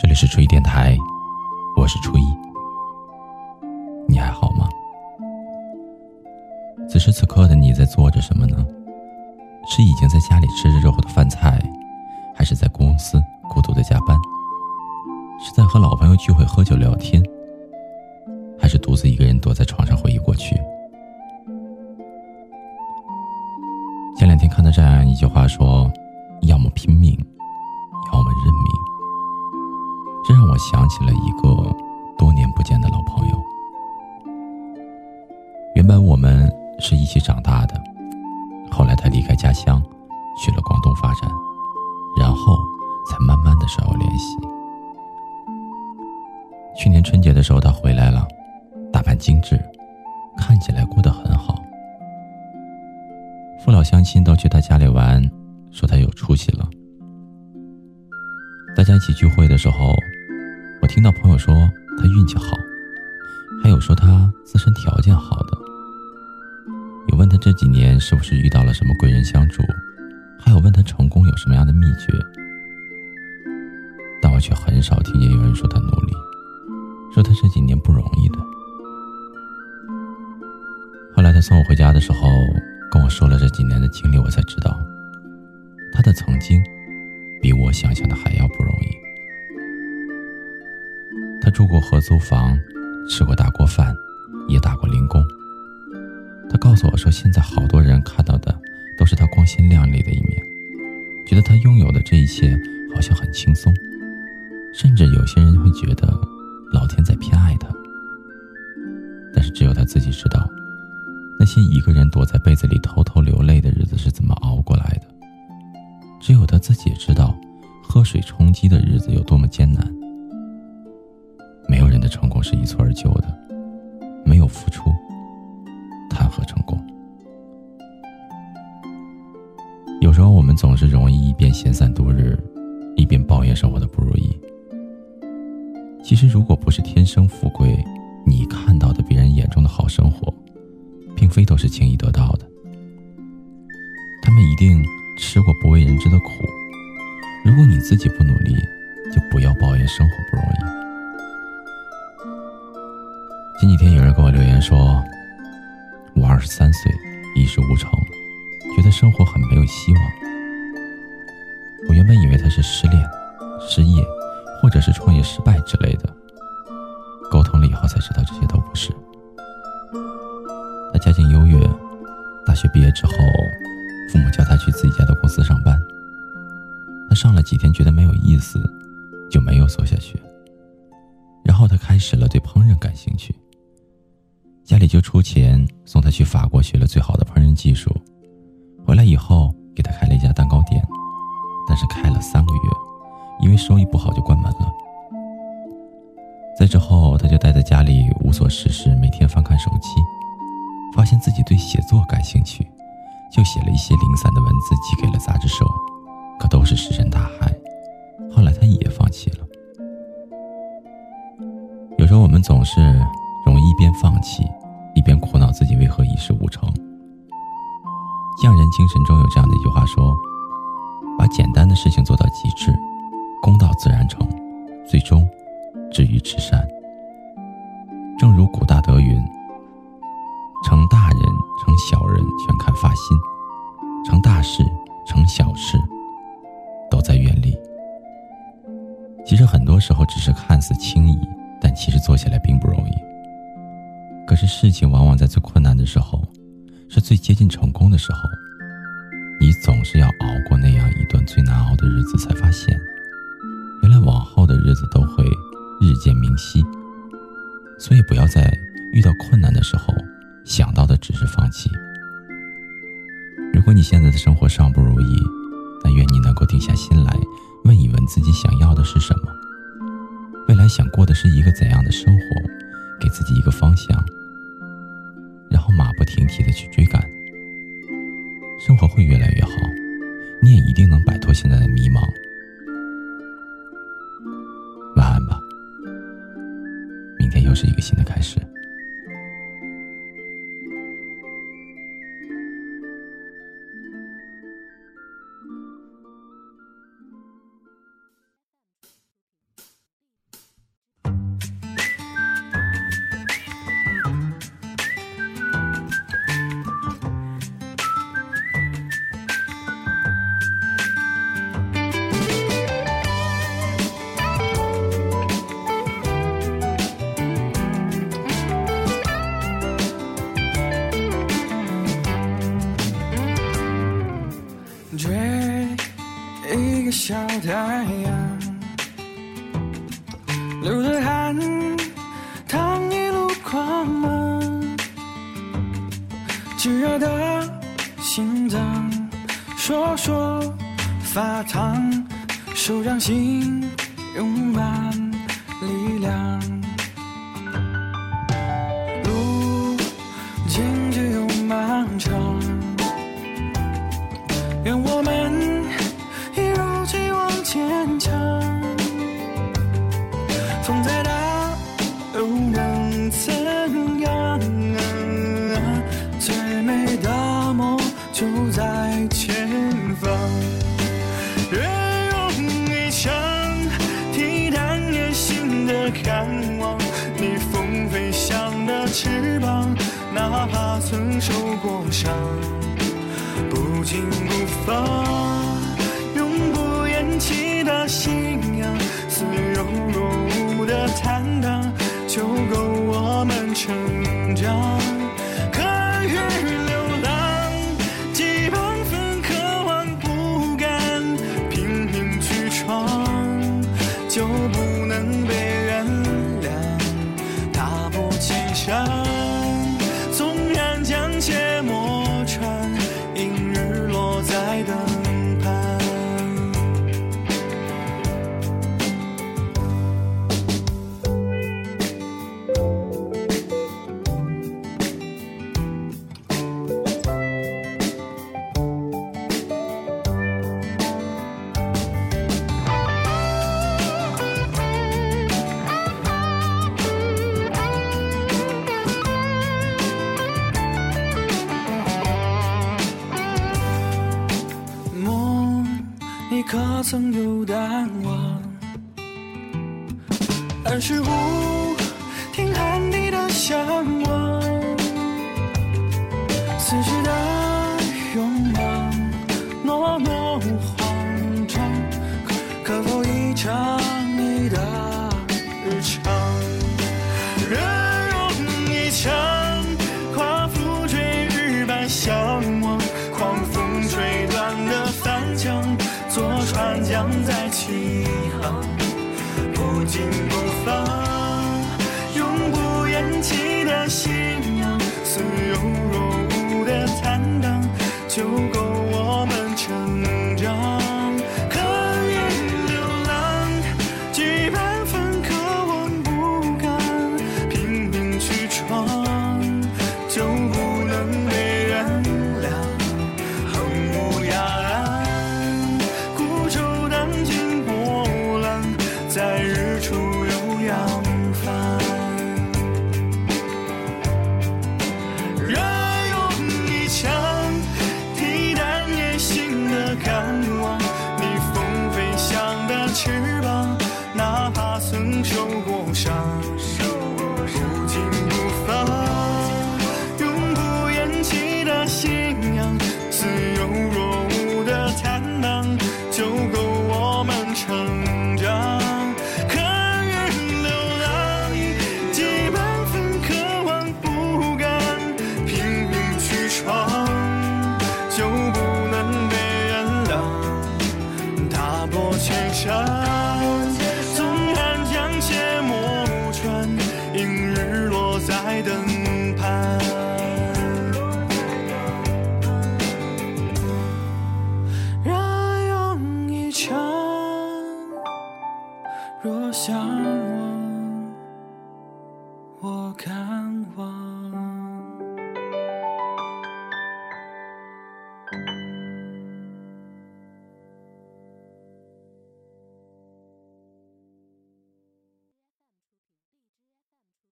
这里是初一电台，我是初一，你还好吗？此时此刻的你在做着什么呢？是已经在家里吃着热乎的饭菜，还是在公司孤独的加班？是在和老朋友聚会喝酒聊天，还是独自一个人躲在床上回忆过去？前两天看到这样一句话说：“要么拼命，想起了一个多年不见的老朋友。原本我们是一起长大的，后来他离开家乡，去了广东发展，然后才慢慢的少有联系。去年春节的时候，他回来了，打扮精致，看起来过得很好。父老乡亲都去他家里玩，说他有出息了。大家一起聚会的时候。听到朋友说他运气好，还有说他自身条件好的，有问他这几年是不是遇到了什么贵人相助，还有问他成功有什么样的秘诀，但我却很少听见有人说他努力，说他这几年不容易的。后来他送我回家的时候，跟我说了这几年的经历，我才知道，他的曾经比我想象的还要不容易。他住过合租房，吃过大锅饭，也打过零工。他告诉我说，现在好多人看到的都是他光鲜亮丽的一面，觉得他拥有的这一切好像很轻松，甚至有些人会觉得老天在偏爱他。但是只有他自己知道，那些一个人躲在被子里偷偷流泪的日子是怎么熬过来的。只有他自己知道，喝水充饥的日子有多么艰难。成功是一蹴而就的，没有付出，谈何成功？有时候我们总是容易一边闲散度日，一边抱怨生活的不如意。其实，如果不是天生富贵，你看到的别人眼中的好生活，并非都是轻易得到的。他们一定吃过不为人知的苦。如果你自己不努力，就不要抱怨生活不容易。前几天有人给我留言说：“我二十三岁，一事无成，觉得生活很没有希望。”我原本以为他是失恋、失业，或者是创业失败之类的。沟通了以后才知道这些都不是。他家境优越，大学毕业之后，父母叫他去自己家的公司上班。他上了几天，觉得没有意思，就没有做下去。然后他开始了对烹饪感兴趣。家里就出钱送他去法国学了最好的烹饪技术，回来以后给他开了一家蛋糕店，但是开了三个月，因为收益不好就关门了。在之后，他就待在家里无所事事，每天翻看手机，发现自己对写作感兴趣，就写了一些零散的文字寄给了杂志社，可都是石沉大海。后来他也放弃了。有时候我们总是一边放弃。一边苦恼自己为何一事无成，《匠人精神》中有这样的一句话说：“把简单的事情做到极致，功到自然成，最终至于至善。”正如古大德云：“成大人成小人全看发心，成大事成小事都在愿力。”其实很多时候只是看似轻易，但其实做起来并不容易。可是事情往往在最困难的时候，是最接近成功的时候，你总是要熬过那样一段最难熬的日子，才发现，原来往后的日子都会日渐明晰。所以不要在遇到困难的时候想到的只是放弃。如果你现在的生活尚不如意，那愿你能够定下心来，问一问自己想要的是什么，未来想过的是一个怎样的生活，新的开始。流着汗，淌一路狂奔，炙热的心脏，说说发烫，手掌心拥满。受过伤，不惊不放。曾有淡忘，二十五。将在起航，不紧不放，永不言弃的信仰，似有若无的坦荡，就够。长，纵寒江且莫穿，映日落，在灯畔，燃永一刹。若相望，我敢忘。